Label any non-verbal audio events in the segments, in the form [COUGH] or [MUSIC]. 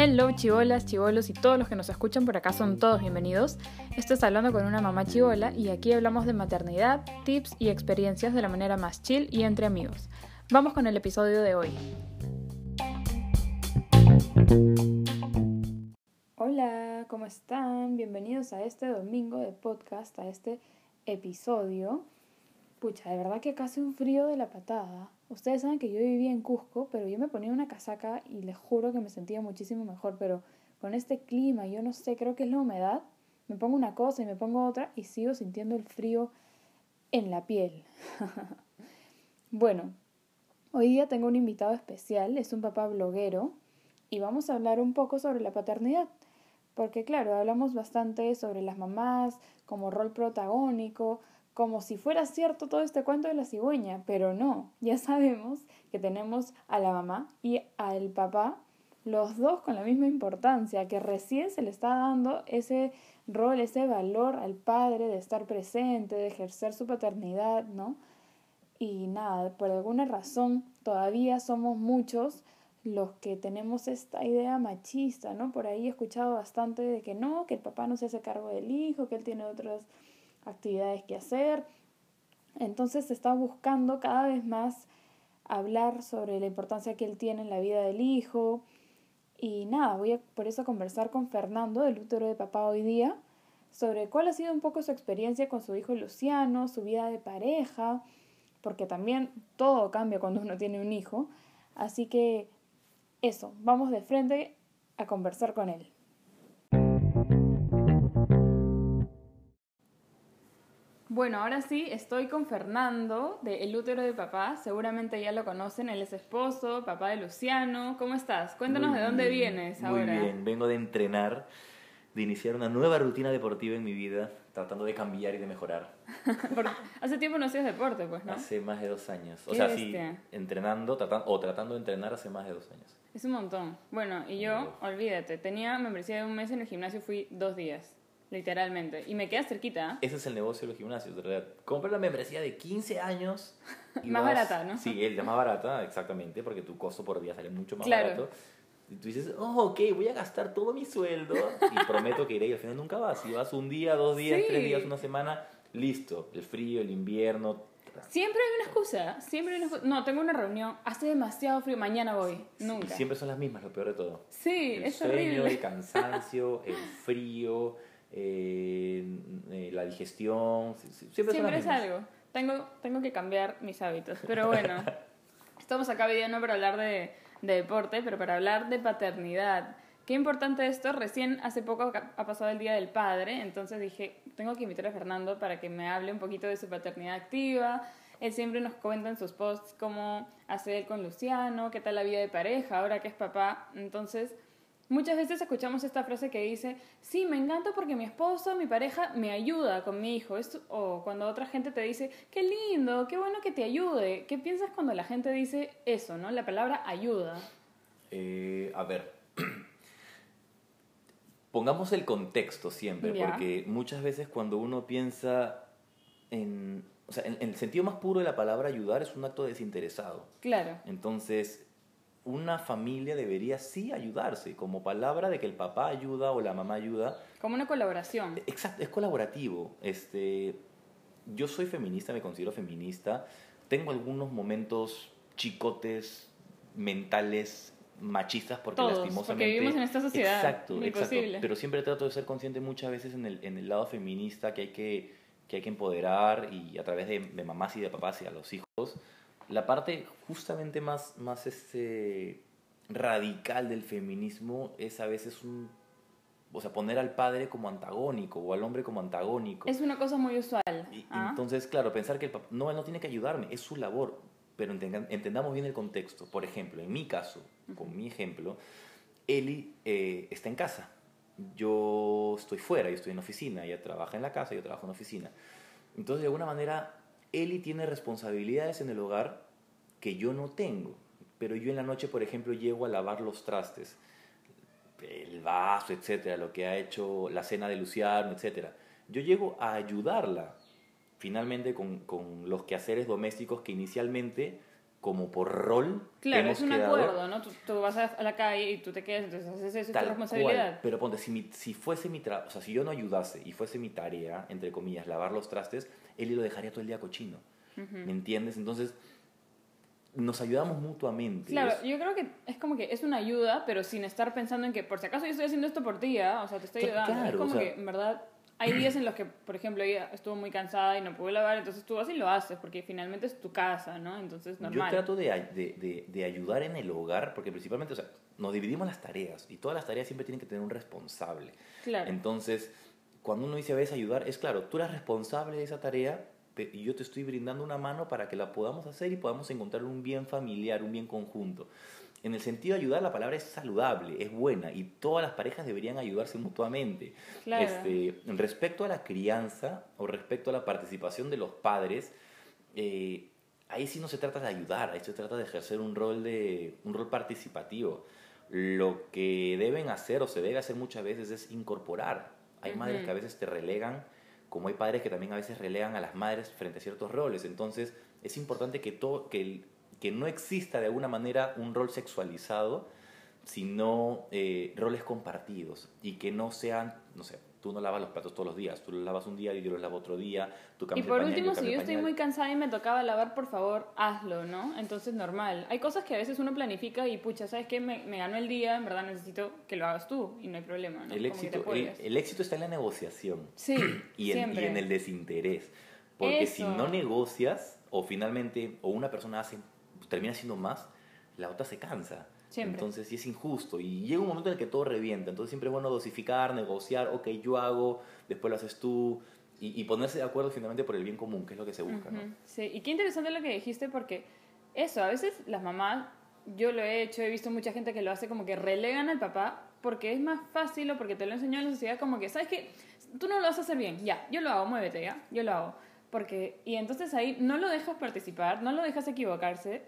Hello chivolas, chivolos y todos los que nos escuchan por acá son todos bienvenidos. Esto es Hablando con una mamá chivola y aquí hablamos de maternidad, tips y experiencias de la manera más chill y entre amigos. Vamos con el episodio de hoy. Hola, ¿cómo están? Bienvenidos a este domingo de podcast, a este episodio. Pucha, de verdad que hace un frío de la patada. Ustedes saben que yo vivía en Cusco, pero yo me ponía una casaca y les juro que me sentía muchísimo mejor, pero con este clima, yo no sé, creo que es la humedad, me pongo una cosa y me pongo otra y sigo sintiendo el frío en la piel. [LAUGHS] bueno, hoy día tengo un invitado especial, es un papá bloguero y vamos a hablar un poco sobre la paternidad. Porque claro, hablamos bastante sobre las mamás como rol protagónico, como si fuera cierto todo este cuento de la cigüeña, pero no, ya sabemos que tenemos a la mamá y al papá, los dos con la misma importancia, que recién se le está dando ese rol, ese valor al padre de estar presente, de ejercer su paternidad, ¿no? Y nada, por alguna razón todavía somos muchos los que tenemos esta idea machista, ¿no? Por ahí he escuchado bastante de que no, que el papá no se hace cargo del hijo, que él tiene otras actividades que hacer. Entonces se está buscando cada vez más hablar sobre la importancia que él tiene en la vida del hijo. Y nada, voy a por eso conversar con Fernando, del útero de papá hoy día, sobre cuál ha sido un poco su experiencia con su hijo Luciano, su vida de pareja, porque también todo cambia cuando uno tiene un hijo. Así que eso, vamos de frente a conversar con él. Bueno, ahora sí, estoy con Fernando de El útero de papá. Seguramente ya lo conocen, él es esposo, papá de Luciano. ¿Cómo estás? Cuéntanos de dónde vienes ahora. Muy bien, vengo de entrenar, de iniciar una nueva rutina deportiva en mi vida, tratando de cambiar y de mejorar. [LAUGHS] hace tiempo no hacías deporte, pues, ¿no? Hace más de dos años. O sea, sí, entrenando tratando, o tratando de entrenar hace más de dos años. Es un montón. Bueno, y yo, olvídate, tenía membresía de un mes en el gimnasio, fui dos días. Literalmente. Y me queda cerquita. Ese es el negocio de los gimnasios, de verdad. Compra la membresía de 15 años. [LAUGHS] más barata, ¿no? Sí, es la más barata, exactamente, porque tu costo por día sale mucho más barato. Y tú dices, oh, ok, voy a gastar todo mi sueldo y [LAUGHS] prometo que iré y al final nunca vas. Si vas un día, dos días, tres días, una semana, listo. El frío, el invierno. Siempre hay una excusa, siempre hay una excusa. No, tengo una reunión, hace demasiado frío, mañana voy. Nunca. siempre son las mismas, lo peor de todo. Sí, el es sueño, El cansancio, el frío eh, eh, la digestión, siempre, siempre es algo. Tengo, tengo que cambiar mis hábitos, pero bueno, [LAUGHS] estamos acá hoy no para hablar de, de deporte, pero para hablar de paternidad. Qué importante esto, recién hace poco ha pasado el Día del Padre, entonces dije, tengo que invitar a Fernando para que me hable un poquito de su paternidad activa. Él siempre nos cuenta en sus posts cómo hace él con Luciano, qué tal la vida de pareja, ahora que es papá. Entonces, Muchas veces escuchamos esta frase que dice, sí, me encanta porque mi esposo, mi pareja me ayuda con mi hijo. o cuando otra gente te dice, qué lindo, qué bueno que te ayude. ¿Qué piensas cuando la gente dice eso, no? La palabra ayuda. Eh, a ver, [CLEARS THROAT] pongamos el contexto siempre, porque muchas veces cuando uno piensa en, o sea, en, en, el sentido más puro de la palabra ayudar es un acto desinteresado. Claro. Entonces, una familia debería sí ayudarse, como palabra de que el papá ayuda o la mamá ayuda. Como una colaboración. Exacto, es colaborativo. Este, yo soy feminista, me considero feminista. Tengo algunos momentos chicotes, mentales, machistas, porque Todos, lastimosamente... porque vivimos en esta sociedad. Exacto, exacto. Pero siempre trato de ser consciente muchas veces en el, en el lado feminista que hay que, que hay que empoderar y a través de, de mamás y de papás y a los hijos la parte justamente más, más este, radical del feminismo es a veces un... O sea, poner al padre como antagónico o al hombre como antagónico. Es una cosa muy usual. ¿ah? Entonces, claro, pensar que el papá, no, él no tiene que ayudarme, es su labor, pero entendamos bien el contexto. Por ejemplo, en mi caso, con mi ejemplo, Eli eh, está en casa. Yo estoy fuera, yo estoy en oficina, ella trabaja en la casa, yo trabajo en oficina. Entonces, de alguna manera, Eli tiene responsabilidades en el hogar que yo no tengo. Pero yo en la noche, por ejemplo, llego a lavar los trastes, el vaso, etcétera, lo que ha hecho la cena de Luciano, etcétera. Yo llego a ayudarla finalmente con, con los quehaceres domésticos que inicialmente como por rol. Claro, es un acuerdo, ¿no? Tú, vas a la calle y tú te quedas, entonces haces eso, es tu responsabilidad. Pero ponte, si, si fuese mi trabajo, o sea, si yo no ayudase y fuese mi tarea, entre comillas, lavar los trastes, él lo dejaría todo el día cochino. ¿Me entiendes? Entonces, nos ayudamos mutuamente. Claro, yo creo que es como que es una ayuda, pero sin estar pensando en que por si acaso yo estoy haciendo esto por ti, ¿ah? o sea, te estoy ayudando. es como que, en verdad, hay días en los que, por ejemplo, ella estuvo muy cansada y no pudo lavar, entonces tú vas y lo haces, porque finalmente es tu casa, ¿no? Entonces, normal. Yo trato de, de, de, ayudar en el hogar, porque principalmente, o sea, nos dividimos las tareas y todas las tareas siempre tienen que tener un responsable. Claro. Entonces, cuando uno dice a veces ayudar, es claro, tú eres responsable de esa tarea y yo te estoy brindando una mano para que la podamos hacer y podamos encontrar un bien familiar, un bien conjunto en el sentido de ayudar, la palabra es saludable, es buena y todas las parejas deberían ayudarse mutuamente. Claro. Este, respecto a la crianza o respecto a la participación de los padres, eh, ahí sí no se trata de ayudar, ahí se trata de ejercer un rol, de, un rol participativo. Lo que deben hacer o se debe hacer muchas veces es incorporar. Hay madres que a veces te relegan, como hay padres que también a veces relegan a las madres frente a ciertos roles. Entonces es importante que, todo, que el, que no exista de alguna manera un rol sexualizado, sino eh, roles compartidos y que no sean, no sé, tú no lavas los platos todos los días, tú los lavas un día y yo los lavo otro día, tú Y por último, si yo estoy muy cansada y me tocaba lavar, por favor, hazlo, ¿no? Entonces, normal. Hay cosas que a veces uno planifica y, pucha, ¿sabes qué? Me, me ganó el día, en verdad necesito que lo hagas tú y no hay problema, ¿no? El, éxito, el, éxito está en la negociación. [CLEARS THROAT] Sí, y, en, y en el desinterés. Porque si no negocias, o finalmente, o una persona hace termina siendo más, la otra se cansa. Entonces, sí es injusto. Y llega un momento en el que todo revienta. Entonces, siempre es bueno dosificar, negociar, ok, yo hago, después lo haces tú. Y, ponerse de acuerdo finalmente por el bien común, que es lo que se busca. ¿no? Sí, y qué interesante lo que dijiste, porque eso, a veces las mamás, yo lo he hecho, he visto mucha gente que lo hace como que relegan al papá porque es más fácil o porque te lo enseñó en la sociedad, como que, ¿sabes qué? Tú no lo vas a hacer bien, ya, yo lo hago, muévete, ya, yo lo hago. Porque, y entonces ahí no lo dejas participar, no lo dejas equivocarse,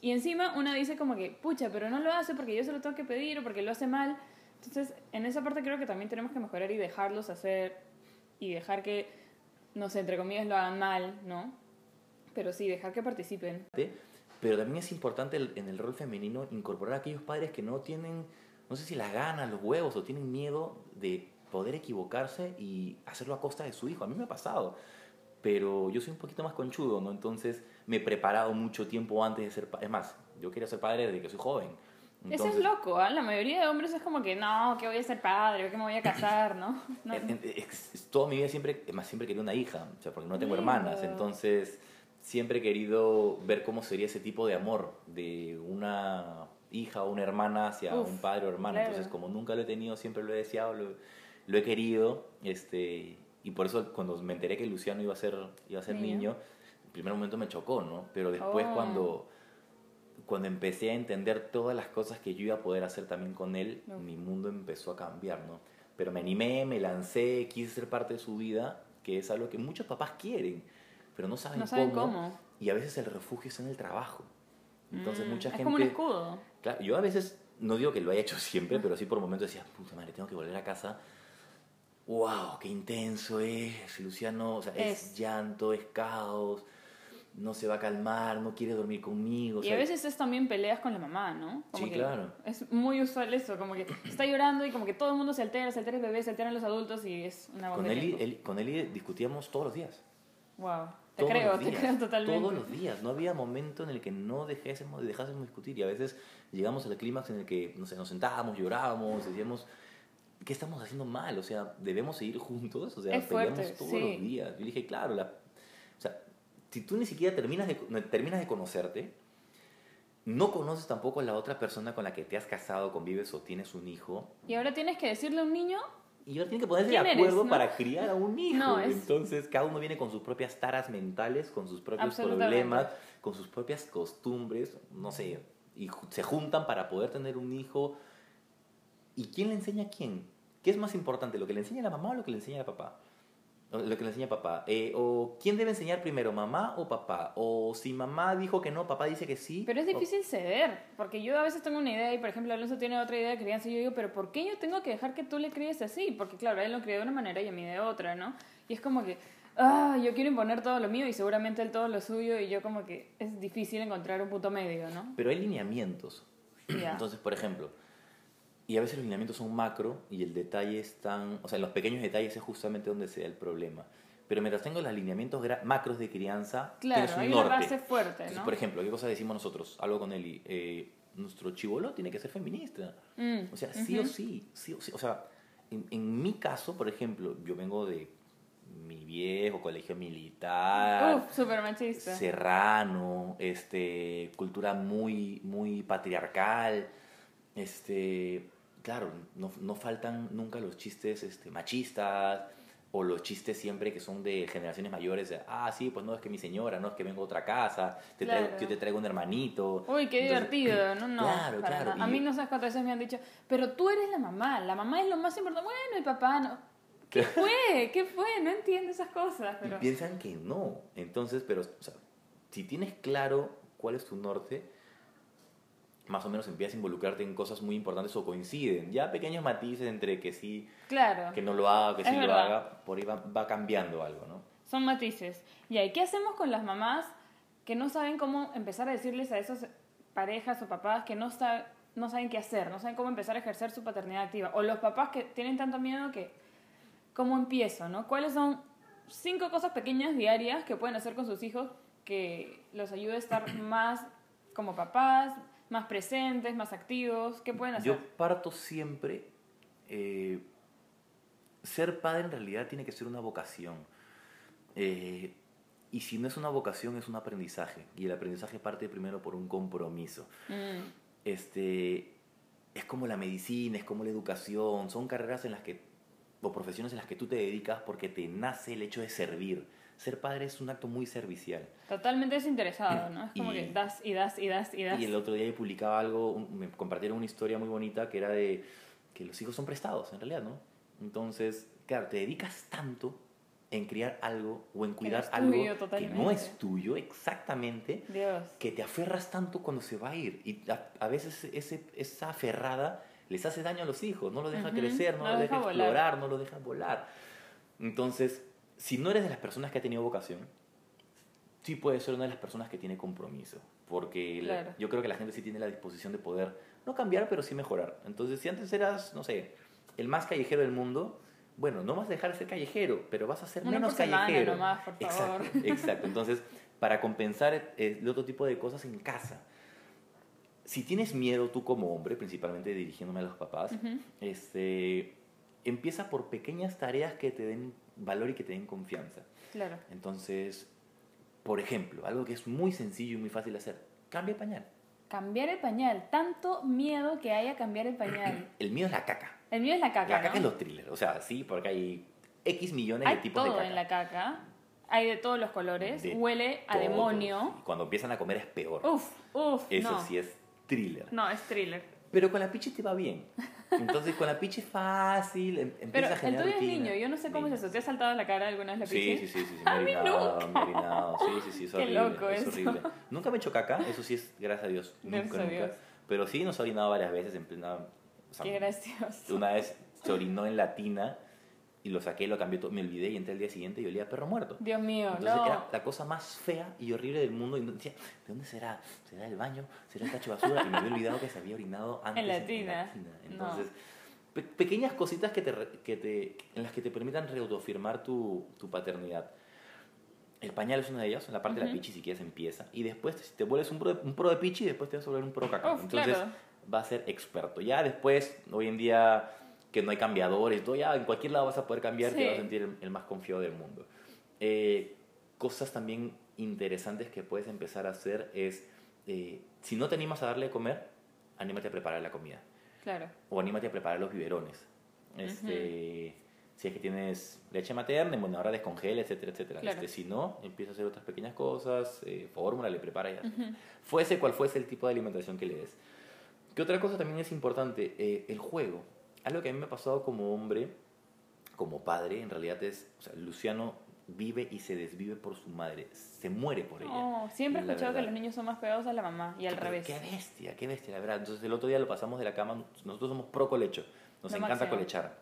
y encima una dice como que, pucha, pero no lo hace porque yo se lo tengo que pedir o porque lo hace mal. Entonces, en esa parte creo que también tenemos que mejorar y dejarlos hacer y dejar que, no sé, entre comillas lo hagan mal, ¿no? Pero sí, dejar que participen. Pero también es importante en el rol femenino incorporar a aquellos padres que no tienen, no sé si las ganas, los huevos o tienen miedo de poder equivocarse y hacerlo a costa de su hijo. A mí me ha pasado pero yo soy un poquito más conchudo, ¿no? Entonces me he preparado mucho tiempo antes de ser padre. Es más, yo quería ser padre desde que soy joven. Eso es loco, ¿eh? La mayoría de hombres es como que, no, que voy a ser padre, que me voy a casar, ¿no? [LAUGHS] no, Toda mi vida siempre, más siempre quería una hija, o sea, porque no tengo hermanas, entonces siempre he querido ver cómo sería ese tipo de amor de una hija o una hermana hacia un padre o hermana. Entonces, como nunca lo he tenido, siempre lo he deseado, lo, lo he querido, este, y por eso cuando me enteré que Luciano iba a ser, iba a ser niño, primer momento me chocó, ¿no? Pero después oh. cuando, cuando empecé a entender todas las cosas que yo iba a poder hacer también con él, mi mundo empezó a cambiar, ¿no? Pero me animé, me lancé, quise ser parte de su vida, que es algo que muchos papás quieren, pero no saben, cómo, Y a veces el refugio es en el trabajo. Entonces mm, mucha gente... Es como un escudo. Claro, yo a veces, no digo que lo haya hecho siempre, pero sí por momentos decía, puta madre, tengo que volver a casa wow, qué intenso es, Luciano, o sea, es, llanto, es caos, no se va a calmar, no quiere dormir conmigo. Y a veces es también peleas con la mamá, ¿no? sí, claro. Es muy usual eso, como que está llorando y como que todo el mundo se altera, se altera el bebé, se alteran los adultos y es una con él, con él discutíamos todos los días. Wow. Te creo, te creo totalmente. Todos los días. No había momento en el que no dejásemos, dejásemos discutir. Y a veces llegamos al clímax en el que no sé, nos sentábamos, llorábamos, decíamos, ¿qué estamos haciendo mal? O sea, debemos seguir juntos, o sea, es peleamos todos los días. Yo dije, claro, la, o sea, si tú ni siquiera terminas de, terminas de conocerte, no conoces tampoco a la otra persona con la que te has casado, convives o tienes un hijo. Y ahora tienes que decirle a un niño. Y ahora tienes que ponerse de acuerdo para criar a un [LAUGHS] hijo. Entonces, cada uno viene con sus propias taras mentales, con sus propios problemas, con sus propias costumbres, no sé, y se juntan para poder tener un hijo ¿Y quién le enseña a quién? ¿Qué es más importante, lo que le enseña la mamá o lo que le enseña el papá? Lo que le enseña papá. Eh, o quién debe enseñar primero, mamá o papá. O si mamá dijo que no, papá dice que sí. Pero es difícil ceder, porque yo a veces tengo una idea y, por ejemplo, Alonso tiene otra idea de crianza y yo digo, pero ¿por qué yo tengo que dejar que tú le críes así? Porque, claro, él lo crió de una manera y a mí de otra, ¿no? Y es como que, ah, yo quiero imponer todo lo mío y seguramente él todo lo suyo y yo como que es difícil encontrar un punto medio, ¿no? Pero hay lineamientos. Ya. Entonces, por ejemplo, y a veces los lineamientos son macro y el detalle están, o sea, en los pequeños detalles es justamente donde se da el problema. Pero mientras tengo los lineamientos gra- macros de crianza, Claro, tienes un hay una norte. base fuerte, Entonces, ¿no? por ejemplo, ¿qué cosa decimos nosotros? Algo con Eli. Eh, nuestro chivolo tiene que ser feminista. Mm, O sea, sí o sí, sí o sí. O sea, en, en mi caso, por ejemplo, yo vengo de mi viejo colegio militar, Uf, súper machista. serrano, este, cultura muy, muy patriarcal, este, claro, no, no faltan nunca los chistes este, machistas o los chistes siempre que son de generaciones mayores, de, ah, sí, pues no, es que mi señora, no, es que vengo a otra casa, te traigo- Claro. yo te traigo un hermanito. Uy, qué Entonces, divertido, [CLEARS THROAT] no, no. Claro, claro. A y- mí no sabes cuántas veces me han dicho, pero tú eres la mamá, la mamá es lo más importante. Bueno, el papá no. ¿Qué [LAUGHS] fue? ¿Qué fue? No entiendo esas cosas. Y Pero... piensan que no. Entonces, pero, o sea, si tienes claro cuál es tu norte, más o menos empiezas a involucrarte en cosas muy importantes o coinciden. Ya pequeños matices entre que sí, Claro, que no lo haga, que Es sí lo haga, por ahí va, va cambiando algo, ¿no? son matices. Y ahí, ¿qué hacemos con las mamás que no saben cómo empezar a decirles a esas parejas o papás que no, sa- no saben qué hacer, no saben cómo empezar a ejercer su paternidad activa? O los papás que tienen tanto miedo que, ¿cómo empiezo? ¿no? ¿Cuáles son cinco cosas pequeñas diarias que pueden hacer con sus hijos que los ayude a estar [CLEARS THROAT] más como papás, más presentes, más activos? ¿Qué pueden hacer? Yo parto siempre, eh, ser padre en realidad tiene que ser una vocación. Eh, y si no es una vocación, es un aprendizaje. Y el aprendizaje parte primero por un compromiso. Mm, este, es como la medicina, es como la educación, son carreras en las que, o profesiones en las que tú te dedicas porque te nace el hecho de servir. Ser padre es un acto muy servicial. totalmente desinteresado, ¿no? Es como Y- que das y das y das y das. Y el otro día yo publicaba algo, un- me compartieron una historia muy bonita que era de que los hijos son prestados, en realidad, ¿no? Entonces, claro, te dedicas tanto en criar algo o en cuidar es algo que no es tuyo exactamente, Dios. que te aferras tanto cuando se va a ir. Y a, a veces ese, esa aferrada les hace daño a los hijos, no los deja Ujú, crecer, no, no los deja deja explorar, no los deja volar. Entonces, si no eres de las personas que ha tenido vocación, sí puedes ser una de las personas que tiene compromiso. Porque la- Claro. yo creo que la gente sí tiene la disposición de poder, no cambiar, pero sí mejorar. Entonces, si antes eras, no sé, el más callejero del mundo, bueno, no vas a dejar de ser callejero, pero vas a ser Una menos callejero. nomás, por favor. Exacto, exacto. Entonces, para compensar eh, el otro tipo de cosas en casa. Si tienes miedo tú como hombre, principalmente dirigiéndome a los papás, Ujú. este, empieza por pequeñas tareas que te den valor y que te den confianza. Claro. Entonces, por ejemplo, algo que es muy sencillo y muy fácil de hacer, cambia el pañal. Cambiar el pañal. Tanto miedo que hay a cambiar el pañal. [CLEARS THROAT] El mío es la caca. El mío es la caca, La caca ¿no? es los thrillers, o sea, sí, porque hay X millones Hay de tipos de todo caca. en la caca. Hay de todos los colores. De Huele a Todos. demonio. Y cuando empiezan a comer es peor. Uf, uf. Eso no. sí es thriller. No, es thriller. Pero con la pichi te va bien. Entonces, con la pichi es fácil, em- empieza Pero a el generar tuyo es rutina. niño. Yo no sé cómo Niño. es eso. ¿Te ha saltado la cara alguna vez la Sí, pichi? sí, sí, sí, sí, A mí orinado, nunca. orinado. Sí, sí, sí, es [LAUGHS] Qué horrible. loco es eso. horrible. Nunca me he hecho caca, eso sí es, gracias a Dios. Gracias nunca, a nunca. Dios. Pero sí nos ha orinado varias veces en plena... o sea, Qué gracioso. Una vez se orinó en la tina y lo saqué, lo cambié todo, me olvidé y entré al día siguiente y olía a perro muerto. Dios mío, Entonces no. era la cosa más fea y horrible del mundo. Y no- decía, ¿de dónde será? ¿Será el baño? ¿Será el tacho de basura? Y me había olvidado que se había orinado [LAUGHS] antes En la tina. No. Entonces, pe- pequeñas cositas que te, que te, en las que te permitan reautofirmar tu, tu paternidad. El pañal es una de ellas, en la parte de la pichi si quieres empieza. Y después si te vuelves un pro, de, un pro de pichi, después te vas a volver un pro caca. Entonces claro. va a ser experto. Ya después, hoy en día que no hay cambiadores, todo, ya en cualquier lado vas a poder cambiar, te Sí. vas a sentir el, el más confiado del mundo. Eh, cosas también interesantes que puedes empezar a hacer es, eh, si no te animas a darle de comer, anímate a preparar la comida. Claro. O anímate a preparar los biberones. Este, Si es que tienes leche materna, bueno, ahora descongela, etcétera, etcétera. Claro. Este, si no, empieza a hacer otras pequeñas cosas, eh, fórmula, le prepara ya. Fuese cual fuese el tipo de alimentación que le des. ¿Qué otra cosa también es importante? Eh, el juego. Algo que a mí me ha pasado como hombre, como padre, en realidad es, o sea, Luciano vive y se desvive por su madre, se muere por ella. Oh, siempre he escuchado que verdad. los niños son más pegados a la mamá y al Pero revés. Qué bestia, qué bestia, la verdad. Entonces el otro día lo pasamos de la cama, nosotros somos pro colecho. Nos Lo encanta máximo. colechar.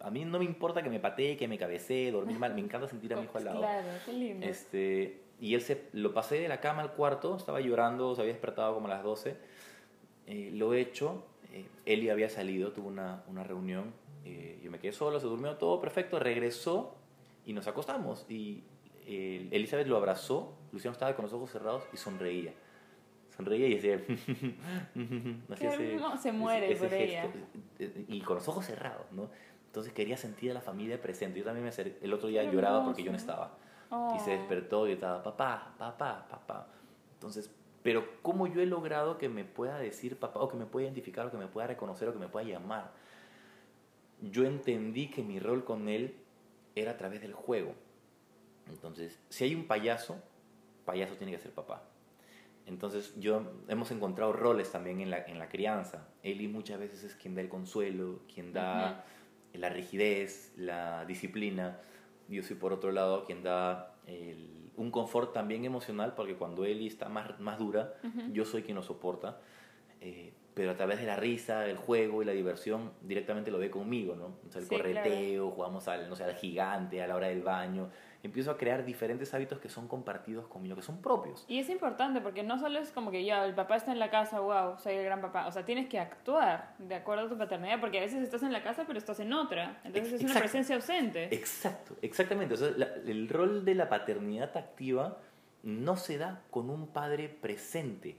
A mí no me importa que me patee, que me cabecee, dormir mal. Me encanta sentir a mi hijo al lado. Claro, qué lindo. Este, y él se, lo pasé de la cama al cuarto, estaba llorando, se había despertado como a las 12. Eh, lo he hecho, eh, Eli había salido, tuvo una, una reunión, eh, yo me quedé solo, se durmió todo perfecto, regresó y nos acostamos. Y eh, Elizabeth lo abrazó, Luciano estaba con los ojos cerrados y sonreía. Sonreía y decía... [LAUGHS] Qué hermo- se muere por ella. eh, Y con los ojos cerrados, ¿no? Entonces quería sentir a la familia presente. Yo también me acerqué- el otro día lloraba porque yo no estaba Oh. y se despertó y estaba papá, papá, papá. Entonces, pero ¿cómo yo he logrado que me pueda decir papá o que me pueda identificar o que me pueda reconocer o que me pueda llamar? Yo entendí que mi rol con él era a través del juego. Entonces, si hay un payaso, payaso tiene que ser papá. Entonces, yo hemos encontrado roles también en la, en la crianza. Eli muchas veces es quien da el consuelo, quien da la rigidez, la disciplina. Yo soy por otro lado quien da el- un confort también emocional, porque cuando Eli está más, más dura, yo soy quien lo soporta. Eh, pero a través de la risa, el juego y la diversión, directamente lo ve conmigo, ¿no? O sea, el Sí, correteo, jugamos al, no sé, al gigante, a la hora del baño. Empiezo a crear diferentes hábitos que son compartidos conmigo, que son propios. Y es importante porque no solo es como que ya el papá está en la casa, wow, soy el gran papá. O sea, tienes que actuar de acuerdo a tu paternidad porque a veces estás en la casa pero estás en otra. Entonces es una presencia ausente. Exacto, exactamente. O sea, la- el rol de la paternidad activa no se da con un padre presente.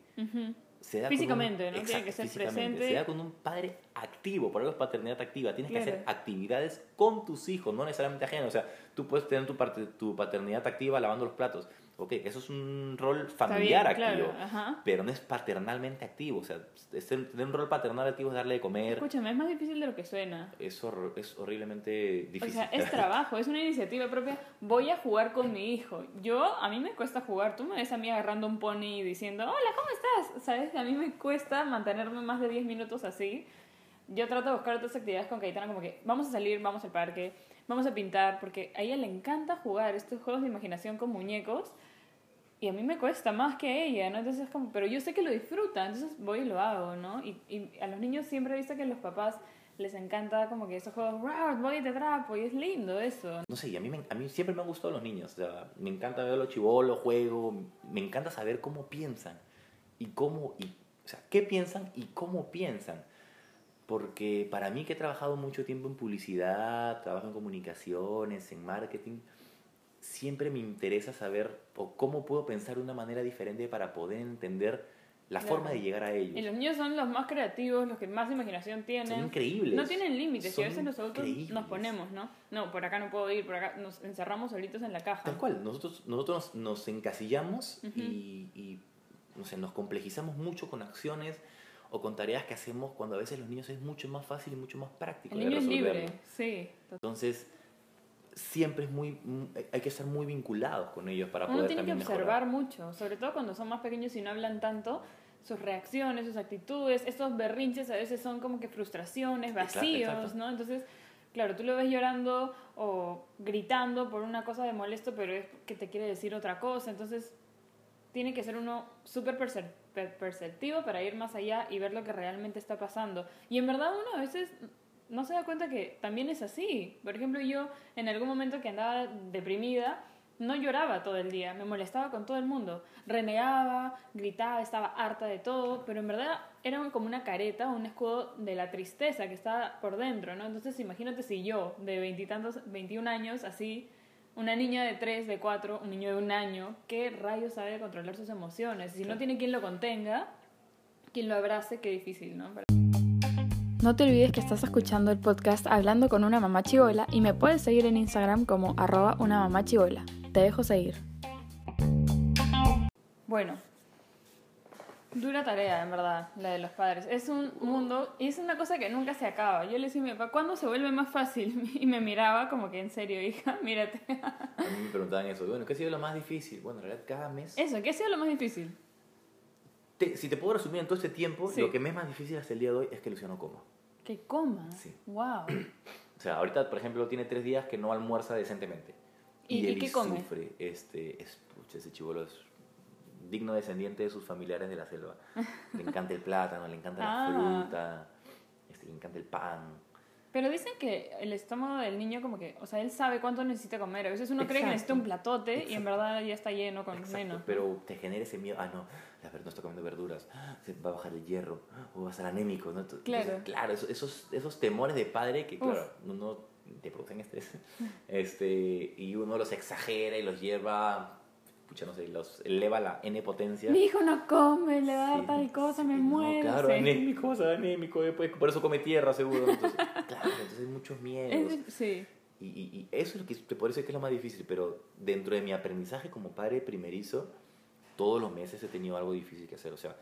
Se da Físicamente, un, ¿no? Tiene que ser presente. Se da con un padre activo, por algo es paternidad activa. Tienes que hacer actividades con tus hijos, no necesariamente ajenos. O sea, tú puedes tener tu, parte, tu paternidad activa lavando los platos. Ok, eso es un rol familiar bien, activo, claro. Pero no es paternalmente activo. O sea, es- tener un rol paternal activo es darle de comer. Escúchame, es más difícil de lo que suena. Es, hor- es horriblemente O difícil. sea, es trabajo, es una iniciativa propia. Voy a jugar con mi hijo. Yo, a mí me cuesta jugar. Tú me ves a mí agarrando un pony y diciendo, hola, ¿cómo estás? ¿Sabes? A mí me cuesta mantenerme más de 10 minutos así. Yo trato de buscar otras actividades con Caetana, como que vamos a salir, vamos al parque, vamos a pintar, porque a ella le encanta jugar estos juegos de imaginación con muñecos. Y a mí me cuesta más que ella, ¿no? Entonces es como, pero yo sé que lo disfruta, entonces voy y lo hago, ¿no? Y, y a los niños siempre he visto que los papás les encanta como que esos juegos, "Rar, voy y te atrapo, y es lindo eso. No sé, y a mí, me- a mí siempre me han gustado los niños. O sea, me encanta ver los chivolos, juego. Me encanta saber cómo piensan. Y cómo. Y, o sea, qué piensan y cómo piensan. Porque para mí, que he trabajado mucho tiempo en publicidad, trabajo en comunicaciones, en marketing, siempre me interesa saber o cómo puedo pensar de una manera diferente para poder entender la Claro. forma de llegar a Y ellos. los niños son los más creativos, los que más imaginación tienen. Son increíbles. No tienen límites, y a veces adultos increíbles. nos ponemos, ¿no? No, por acá no puedo ir, por acá nos encerramos solitos en la caja. Tal cual, nosotros, nosotros nos, encasillamos Ujú. y, y, no sé, nos complejizamos mucho con acciones o con tareas que hacemos cuando a veces los niños es mucho más fácil y mucho más práctico. El de niño es libre, sí. Entonces, siempre es muy, mu- hay que estar muy vinculados con ellos para Uno poder tiene que observar mejorar. mucho, sobre todo cuando son más pequeños y no hablan tanto, sus reacciones, sus actitudes, estos berrinches a veces son como que frustraciones, vacíos, exacto. ¿no? Entonces, claro, tú lo ves llorando o gritando por una cosa de molesto, pero es que te quiere decir otra cosa, entonces tiene que ser uno súper percep- per- perceptivo para ir más allá y ver lo que realmente está pasando. Y en verdad uno a veces no se da cuenta que también es así. Por ejemplo, yo en algún momento que andaba deprimida, no lloraba todo el día, me molestaba con todo el mundo, renegaba, gritaba, estaba harta de todo, pero en verdad era como una careta, un escudo de la tristeza que estaba por dentro, ¿no? Entonces imagínate si yo, de veintitantos, 21 años, así, una niña de 3, de 4, un niño de un año, ¿qué rayos sabe controlar sus emociones? Si no tiene quien lo contenga, quien lo abrace, qué difícil, ¿no? No te olvides que estás escuchando el podcast Hablando con una mamá chivola y me puedes seguir en Instagram como arroba una mamá chivola. Te dejo seguir. Bueno, dura tarea, en verdad, la de los padres. Es un mundo y es una cosa que nunca se acaba. Yo le decía a mi papá, ¿cuándo se vuelve más fácil? [LAUGHS] Y me miraba como que en serio, hija, [LAUGHS] mírate. A mí me preguntaban eso, bueno, ¿qué ha sido lo más difícil? Bueno, en realidad cada mes... Eso, ¿qué ha sido lo más difícil? Te- si te puedo resumir en todo este tiempo, Sí. lo que me es más difícil hasta el día de hoy es que Luciano coma. Que coma. Sí. Wow. [CLEARS THROAT] O sea, ahorita, por ejemplo, tiene tres días que no almuerza decentemente. ¿Y- y él qué come? sufre. Este, es, pucha, ese chivolo es digno descendiente de sus familiares de la selva. Le encanta el plátano, le encanta la Ah. fruta, este, le encanta el pan. Pero dicen que el estómago del niño como que, o sea, él sabe cuánto necesita comer. A veces uno cree que necesita un platote y en verdad ya está lleno con Exacto, menos. Pero te genera ese miedo, ah, no, no está comiendo verduras, va a bajar el hierro, o va a ser anémico, ¿no? Entonces, Claro. claro, esos, esos, esos temores de padre que, Uf. claro, uno te producen estrés, [LAUGHS] este, y uno los exagera y los lleva, pucha, no sé, los eleva la N potencia. Mi hijo no come, le da Sí, tal cosa, me no, muero. claro, anémico, o sea, anémico, después, por eso come tierra, seguro. Entonces, [LAUGHS] claro, entonces hay muchos miedos. Es- sí, Y, y- y eso es lo que te decir que es lo más difícil, pero dentro de mi aprendizaje como padre primerizo, todos los meses he tenido algo difícil que hacer. O sea,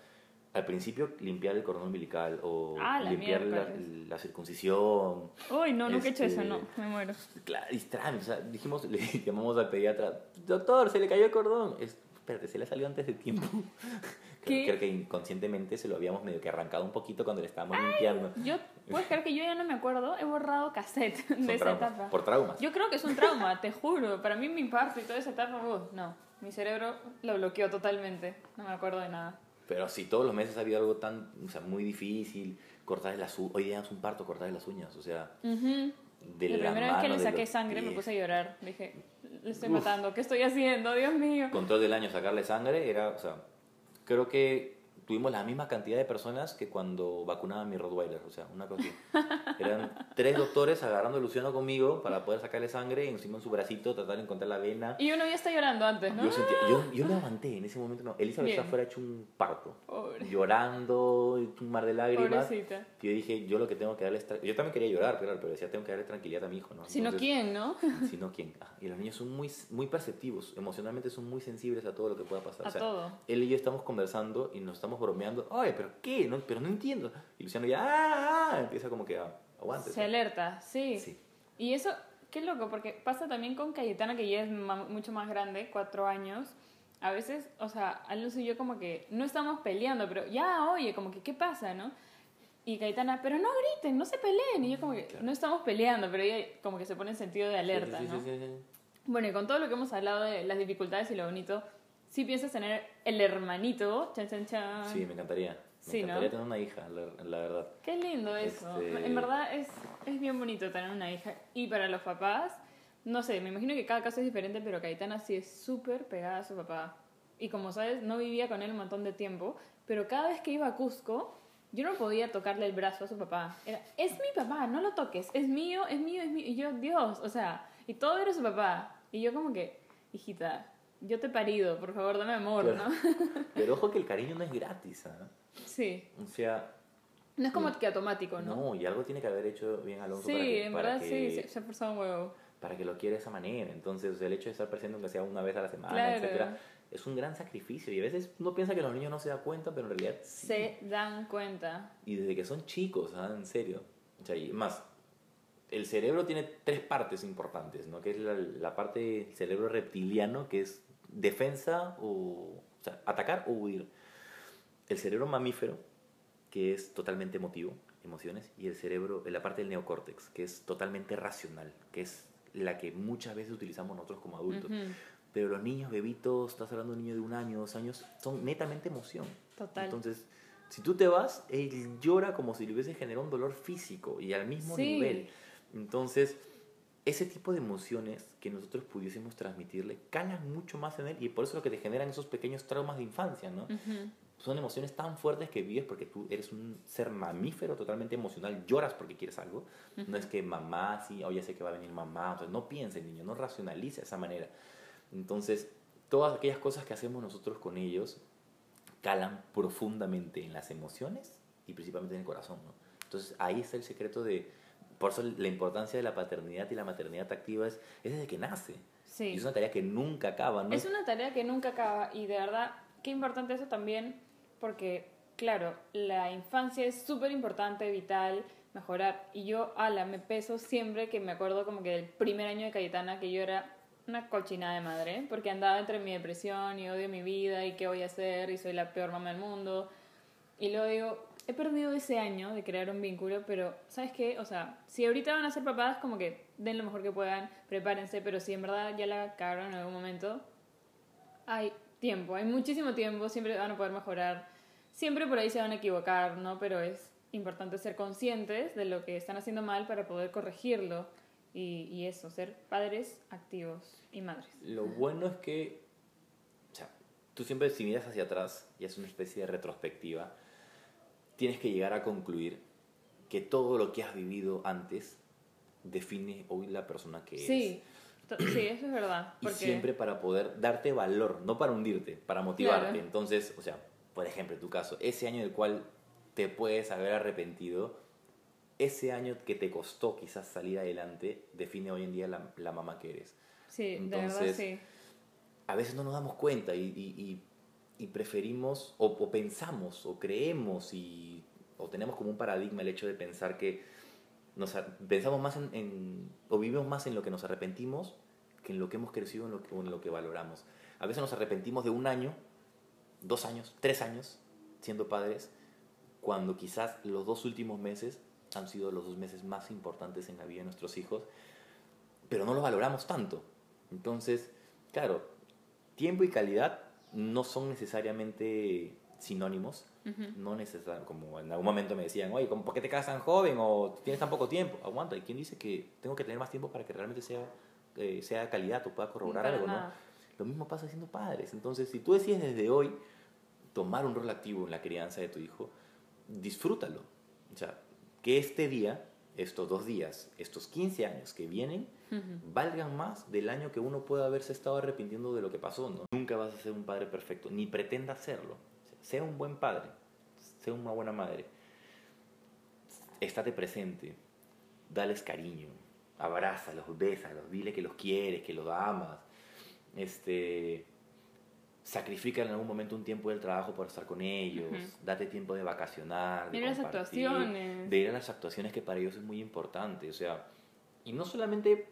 al principio limpiar el cordón umbilical o Ah, la limpiar la, la circuncisión. Uy, no, nunca he hecho eso, Este- no, me muero. Claro, y o sea, dijimos, [LAUGHS] le llamamos al pediatra, doctor, se le cayó el cordón. Es, espérate, se le salió antes de tiempo. [LAUGHS] ¿Qué? Creo que inconscientemente se lo habíamos medio que arrancado un poquito cuando le estábamos limpiando. Yo, puedes creer que yo ya no me acuerdo, he borrado cassette Son de esa traumas, etapa. Por traumas. Yo creo que es un trauma, te juro. Para mí mi infarto y toda esa etapa, uh, no. Mi cerebro lo bloqueó totalmente. No me acuerdo de nada. Pero si todos los meses ha habido algo tan, o sea, muy difícil, cortar las uñas, hoy día es un parto, cortar las uñas, o sea, Ujú. de La la primera vez que le saqué sangre me puse a llorar. Dije, le estoy Uf. matando, ¿qué estoy haciendo? Dios mío. Control del año, sacarle sangre, era, o sea, creo que tuvimos la misma cantidad de personas que cuando vacunaba a mi Rottweiler, o sea, una cosa así. Eran tres doctores agarrando a Luciano conmigo para poder sacarle sangre, encima en su bracito, tratar de encontrar la vena. Y uno ya está llorando antes, ¿no? Yo, sentía, yo, yo me aguanté en ese momento, no. Elizabeth Bien. estaba fuera hecho un parto, Pobre. llorando, un mar de lágrimas. Pobrecita. Yo dije, yo lo que tengo que darle Yo también quería llorar, claro, pero decía, tengo que darle tranquilidad a mi hijo, ¿no? Si no, ¿quién, no? [LAUGHS] Si no, ¿quién? Ah, y los niños son muy, muy perceptivos, emocionalmente son muy sensibles a todo lo que pueda pasar. A o sea, todo. Él y yo estamos conversando y nos estamos bromeando. Ay, ¿pero qué? No, pero no entiendo. Y Luciano ya, ah, ah", empieza como que, aguante. Se alerta, sí. Sí. Y eso, qué loco, porque pasa también con Cayetana, que ya es mucho más grande, cuatro años. A veces, o sea, Alonso y yo como que no estamos peleando, pero ya, oye, como que, ¿qué pasa, no? Y Cayetana, pero no griten, no se peleen. Y yo como que, Claro. no estamos peleando, pero ella como que se pone en sentido de alerta, Sí, sí, ¿no? sí, sí, sí. Bueno, y con todo lo que hemos hablado de las dificultades y lo bonito, sí piensas tener el hermanito, chan, chan, chan. Sí, me encantaría. Me Sí, ¿no? encantaría tener una hija, la, la verdad. Qué lindo eso. Este- En verdad es, es bien bonito tener una hija. Y para los papás, no sé, me imagino que cada caso es diferente, pero Caetana sí es súper pegada a su papá. Y como sabes, no vivía con él un montón de tiempo, pero cada vez que iba a Cusco, yo no podía tocarle el brazo a su papá. Era, es mi papá, no lo toques, es mío, es mío, es mío. Y yo, Dios, o sea, y todo era su papá. Y yo como que, hijita, yo te he parido, por favor, dame amor. ¿no? [LAUGHS] Pero ojo que el cariño no es gratis, ¿ah? Sí. O sea, No es como que automático, ¿no? no, y algo tiene que haber hecho bien Alonso sí, para que, en para verdad que- sí, se, se ha forzado un huevo. para que lo quiera de esa manera. Entonces, o sea, el hecho de estar presente, aunque sea una vez a la semana, Claro. etcétera, es un gran sacrificio. Y a veces uno piensa que los niños no se dan cuenta, pero en realidad sí. se dan cuenta. Y desde que son chicos, ¿ah? en serio. O sea, y más, el cerebro tiene tres partes importantes, ¿no? Que es la, la parte del cerebro reptiliano, que es defensa o, o sea, atacar o huir. El cerebro mamífero, que es totalmente emotivo, emociones, y el cerebro, la parte del neocórtex, que es totalmente racional, que es la que muchas veces utilizamos nosotros como adultos. Pero los niños bebitos, estás hablando de un niño de un año, dos años, son netamente emoción. Total. Entonces, si tú te vas, él llora como si le hubiese generado un dolor físico y al mismo Sí. nivel. Entonces, ese tipo de emociones que nosotros pudiésemos transmitirle calan mucho más en él y por eso es lo que te generan esos pequeños traumas de infancia, ¿no? ujú. Son emociones tan fuertes que vives porque tú eres un ser mamífero totalmente emocional, lloras porque quieres algo. No es que mamá, sí, oye, sé que va a venir mamá. Entonces, no piense, niño, no racionalice de esa manera. Entonces, todas aquellas cosas que hacemos nosotros con ellos calan profundamente en las emociones y principalmente en el corazón, ¿no? Entonces, ahí está el secreto de... Por eso la importancia de la paternidad y la maternidad activa es, es desde que nace. Sí. Y es una tarea que nunca acaba, ¿no? Es una tarea que nunca acaba y de verdad, qué importante eso también, porque, claro, la infancia es súper importante, vital, mejorar. Y yo, ala, me peso siempre que me acuerdo como que del primer año de Cayetana, que yo era una cochina de madre, porque andaba entre mi depresión y odio mi vida y qué voy a hacer y soy la peor mamá del mundo. Y luego digo, he perdido ese año de crear un vínculo, pero ¿sabes qué? O sea, si ahorita van a ser papás, como que den lo mejor que puedan, prepárense, pero si en verdad ya la cagaron en algún momento, hay tiempo, hay muchísimo tiempo, siempre van a poder mejorar, siempre por ahí se van a equivocar, ¿no? Pero es importante ser conscientes de lo que están haciendo mal para poder corregirlo y, y eso, ser padres activos y madres. Lo bueno es que, o sea, tú siempre si miras hacia atrás y es una especie de retrospectiva, tienes que llegar a concluir que todo lo que has vivido antes define hoy la persona que eres. Sí, sí, eso es verdad. Y siempre para poder darte valor, no para hundirte, para motivarte. Claro. Entonces, o sea, por ejemplo, en tu caso, ese año del cual te puedes haber arrepentido, ese año que te costó quizás salir adelante, define hoy en día la, la mamá que eres. sí, de verdad entonces, sí. A veces no nos damos cuenta y, y- y- y preferimos o, pensamos o creemos y, o tenemos como un paradigma el hecho de pensar que nos, pensamos más en, o vivimos más en lo que nos arrepentimos que en lo que hemos crecido en lo o en lo que valoramos. A veces nos arrepentimos de un año, dos años, tres años siendo padres, cuando quizás los dos últimos meses han sido los dos meses más importantes en la vida de nuestros hijos, pero no los valoramos tanto. Entonces, claro, tiempo y calidad no son necesariamente sinónimos, Ujú. no necesariamente, como en algún momento me decían, oye, ¿cómo- ¿por qué te casas tan joven o tienes tan poco tiempo? Aguanta, ¿y quién dice que tengo que tener más tiempo para que realmente sea, eh, sea calidad o pueda corroborar algo, no? Lo mismo pasa siendo padres. Entonces, si tú decides desde hoy tomar un rol activo en la crianza de tu hijo, disfrútalo. O sea, que este día, estos dos días, estos 15 años que vienen, valgan más del año que uno puede haberse estado arrepintiendo de lo que pasó. ¿no? Nunca vas a ser un padre perfecto, ni pretenda serlo. Sea un buen padre, sea una buena madre. Estate presente, dales cariño, abrázalos, bésalos, dile que los quieres, que los amas. Este, sacrifica en algún momento un tiempo del trabajo por estar con ellos, Ujú. date tiempo de vacacionar, de Mira las compartir, actuaciones. de ir a las actuaciones que para ellos es muy importante, o sea, y no solamente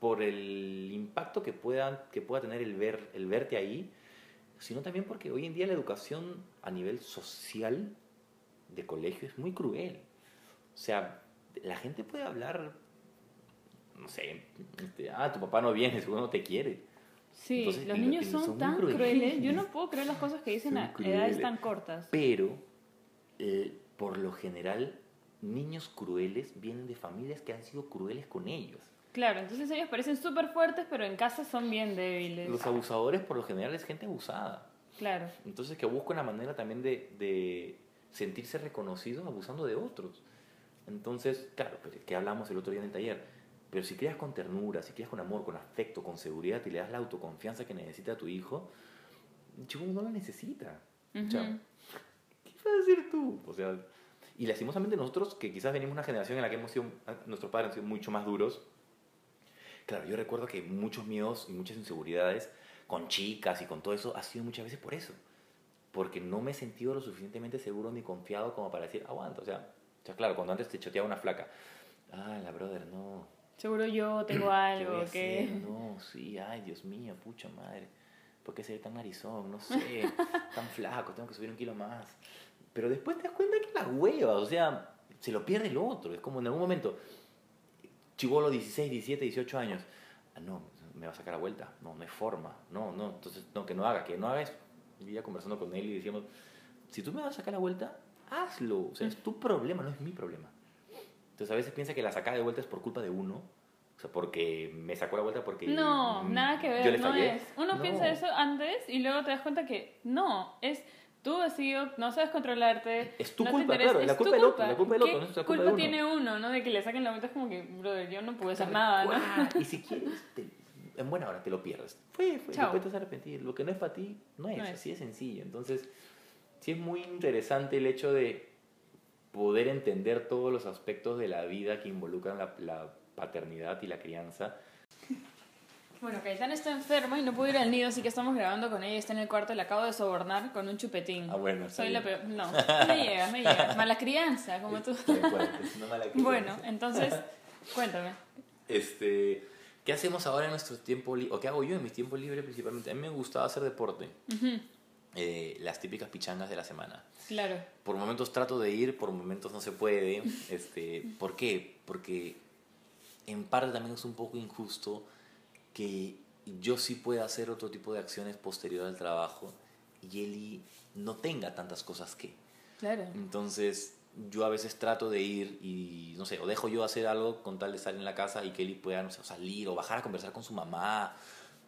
por el impacto que pueda, que pueda tener el, ver, el verte ahí, sino también porque hoy en día la educación a nivel social de colegio es muy cruel. O sea, la gente puede hablar, no sé, este, ah, tu papá no viene, [LAUGHS] seguro no te quiere. Sí, Entonces, los niños son, tan crueles. crueles. [LAUGHS] Yo no puedo creer las cosas que dicen Son a edades crueles. tan cortas. Pero, eh, por lo general, niños crueles vienen de familias que han sido crueles con ellos. Claro, entonces ellos parecen súper fuertes, pero en casa son bien débiles. Los abusadores, por lo general, es gente abusada. Claro. Entonces, que busca una manera también de, de sentirse reconocido abusando de otros. Entonces, claro, pues, que hablamos el otro día en el taller. Pero si creas con ternura, si creas con amor, con afecto, con seguridad y le das la autoconfianza que necesita a tu hijo, chico no la necesita. O sea, Ujú. ¿qué vas a hacer tú? O sea, y lastimosamente nosotros, que quizás venimos de una generación en la que hemos sido, nuestros padres han sido mucho más duros. Claro, yo recuerdo que muchos miedos y muchas inseguridades con chicas y con todo eso ha sido muchas veces por eso. Porque no me he sentido lo suficientemente seguro ni confiado como para decir, aguanta. O sea, o sea, claro, cuando antes te choteaba una flaca, ah, la brother, no, Seguro yo [CLEARS THROAT] tengo ¿Qué voy algo a que... hacer? No, sí, ay, Dios mío, pucha madre. ¿Por qué ser tan narizón? No sé, [LAUGHS] tan flaco, tengo que subir un kilo más. Pero después te das cuenta que la hueva, o sea, se lo pierde el otro. Es como en algún momento, chivolo 16, 17, 18 años. Ah, no, me va a sacar la vuelta. No, no hay forma. No, no, entonces, no, que no haga, que no hagas. Yo iba conversando con él y decíamos, si tú me vas a sacar la vuelta, hazlo. O sea, es tu problema, no es mi problema. Entonces a veces piensa que la sacada de vuelta es por culpa de uno. O sea, porque me sacó la vuelta porque... No, mm, nada que yo ver, le no fallé. es. Uno No. piensa eso antes y luego te das cuenta que no, es tú sido, no sabes controlarte. Es tu no culpa, claro, es la culpa del otro, la culpa del ¿Qué otro, no es la culpa culpa de uno. tiene uno, no? De que le saquen la vuelta es como que, brother, yo no pude hacer nada, ¿no? [LAUGHS] Y si quieres, te- en buena hora te lo pierdes. Fue, fue, Chao. después te vas a arrepentir. Lo que no es para ti, no es, No es. así de sencillo. Entonces, sí es muy interesante el hecho de poder entender todos los aspectos de la vida que involucran la, la paternidad y la crianza. Bueno, Caetana está enferma y no pudo ir al nido, así que estamos grabando con ella. Está en el cuarto, le acabo de sobornar con un chupetín. Ah, bueno, está Soy la peor. No, [LAUGHS] me llegas, me llegas. Mala crianza, como tú. Tal cual, es una mala crianza. Bueno, entonces, cuéntame. Este, ¿Qué hacemos ahora en nuestro tiempo libre? ¿O qué hago yo en mi tiempo libre principalmente? A mí me gustaba hacer deporte. Ujú, Eh, las típicas pichangas de la semana. Claro. Por momentos trato de ir, por momentos no se puede. Este, ¿Por qué? Porque en parte también es un poco injusto que yo sí pueda hacer otro tipo de acciones posterior al trabajo y Eli no tenga tantas cosas que. Claro. Entonces, yo a veces trato de ir y, no sé, o dejo yo hacer algo con tal de estar en la casa y que Kelly pueda, no sé, salir o bajar a conversar con su mamá,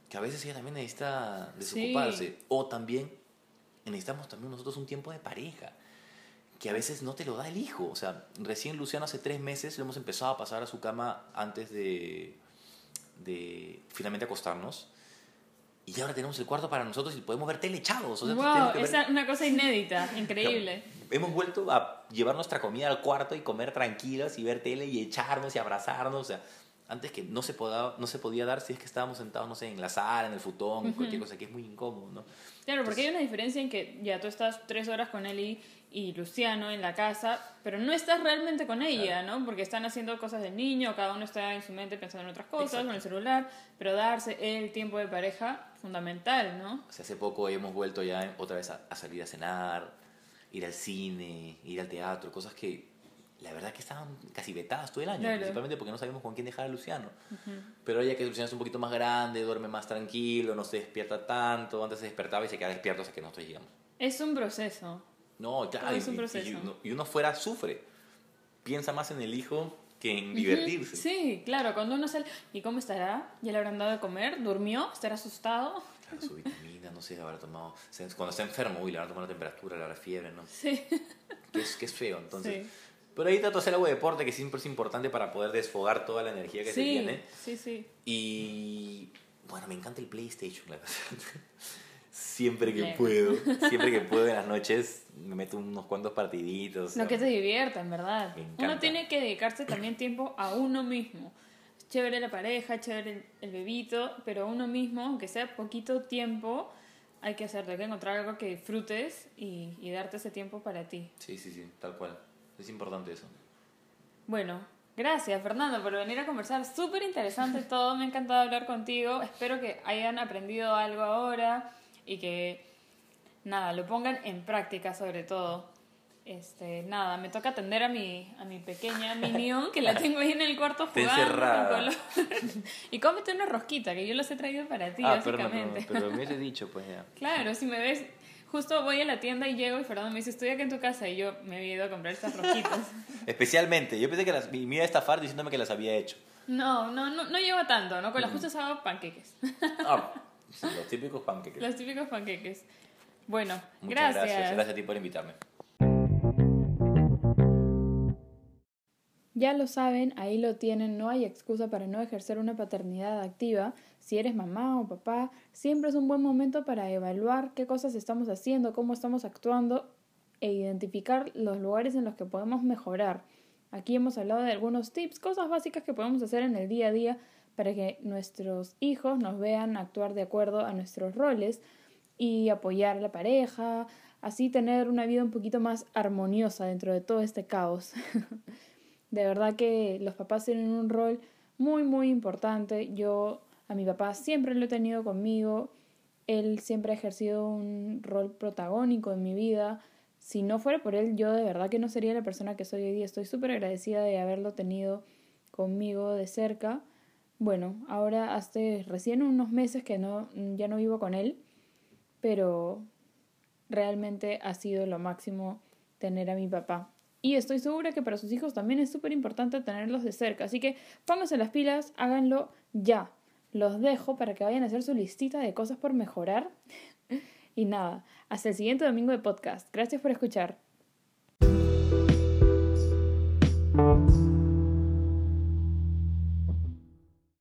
que a veces ella también necesita desocuparse. O también necesitamos también nosotros un tiempo de pareja, que a veces no te lo da el hijo. O sea, recién Luciano hace tres meses lo hemos empezado a pasar a su cama antes de, de finalmente acostarnos. Y ahora tenemos el cuarto para nosotros y podemos ver tele echados. O sea, wow, es una cosa inédita, increíble. hemos vuelto a llevar nuestra comida al cuarto y comer tranquilos y ver tele y echarnos y abrazarnos. O sea, antes que no se, podía, no se podía dar si es que estábamos sentados, no sé, en la sala, en el futón, cualquier cosa, que es muy incómodo, ¿no? Claro, porque hay una diferencia en que ya tú estás tres horas con él y Luciano en la casa, pero no estás realmente con ella, ¿no? Porque están haciendo cosas del niño, cada uno está en su mente pensando en otras cosas, en el celular, pero darse el tiempo de pareja, fundamental, ¿no? O sea, hace poco hemos vuelto ya otra vez a, salir a cenar, ir al cine, ir al teatro, cosas que la verdad que estaban casi vetadas todo el año, principalmente porque no sabíamos con quién dejar a Luciano. Pero ya que Luciano es un poquito más grande, duerme más tranquilo, no se despierta tanto, antes se despertaba y se queda despierto hasta que nosotros llegamos. Es un proceso. No, claro. Es un proceso. Y, uno, fuera sufre. Piensa más en el hijo que en divertirse. Sí, claro. Cuando uno sale. ¿Y cómo estará? ¿Ya le habrán dado de comer? ¿Durmió? ¿Estará asustado? Claro, su vitamina, no sé, habrá tomado. Cuando está enfermo, uy, le habrá tomado la temperatura, le habrá fiebre, ¿no? Sí. Que es, que es feo, entonces. Pero ahí trato de hacer algo de deporte que siempre es importante para poder desfogar toda la energía que se tiene. Sí, sí. Y bueno, me encanta el PlayStation, la verdad [LAUGHS] siempre que puedo, [LAUGHS] siempre que puedo en las noches me meto unos cuantos partiditos. No, que te divierta, en verdad. Uno tiene que dedicarse también tiempo a uno mismo. Chévere la pareja, chévere el, bebito, pero a uno mismo, aunque sea poquito tiempo, hay que hacerlo, hay que encontrar algo que disfrutes y, y darte ese tiempo para ti. Sí, sí, sí, tal cual. Es importante eso. Bueno, Gracias, Fernando, por venir a conversar. Súper interesante [LAUGHS] todo, me ha encantado hablar contigo. Espero que hayan aprendido algo ahora y que nada, lo pongan en práctica sobre todo. Este, nada, me toca atender a mi, a mi pequeña Minion, que la tengo ahí en el cuarto jugando [LAUGHS] y cómete una rosquita, que yo los he traído para ti, ah, básicamente. Pero, pero, me [LAUGHS] he dicho, pues ya. Claro, si me ves, justo voy a la tienda y llego y Fernando me dice, estoy aquí en tu casa, y yo me había ido a comprar estas rosquitas. [LAUGHS] Especialmente, yo pensé que las, me iba a estafar diciéndome que las había hecho. No, no, no, no llevo tanto, ¿no? Con las justas hago panqueques. Ah, los típicos panqueques. Los típicos panqueques. Bueno, Muchas gracias. Gracias a ti por invitarme. Ya lo saben, ahí lo tienen, no hay excusa para no ejercer una paternidad activa. Si eres mamá o papá, siempre es un buen momento para evaluar qué cosas estamos haciendo, cómo estamos actuando e identificar los lugares en los que podemos mejorar. Aquí hemos hablado de algunos tips, cosas básicas que podemos hacer en el día a día para que nuestros hijos nos vean actuar de acuerdo a nuestros roles y apoyar a la pareja, así tener una vida un poquito más armoniosa dentro de todo este caos. [LAUGHS] de verdad que los papás tienen un rol muy, muy importante. Yo a mi papá siempre lo he tenido conmigo. Él siempre ha ejercido un rol protagónico en mi vida. Si no fuera por él, yo de verdad que no sería la persona que soy hoy día. Estoy súper agradecida de haberlo tenido conmigo de cerca. Bueno, ahora hace recién unos meses que no, ya no vivo con él, pero realmente ha sido lo máximo tener a mi papá. Y estoy segura que para sus hijos también es súper importante tenerlos de cerca. Así que pónganse las pilas, háganlo ya. Los dejo para que vayan a hacer su listita de cosas por mejorar. y nada, hasta el siguiente domingo de podcast. Gracias por escuchar.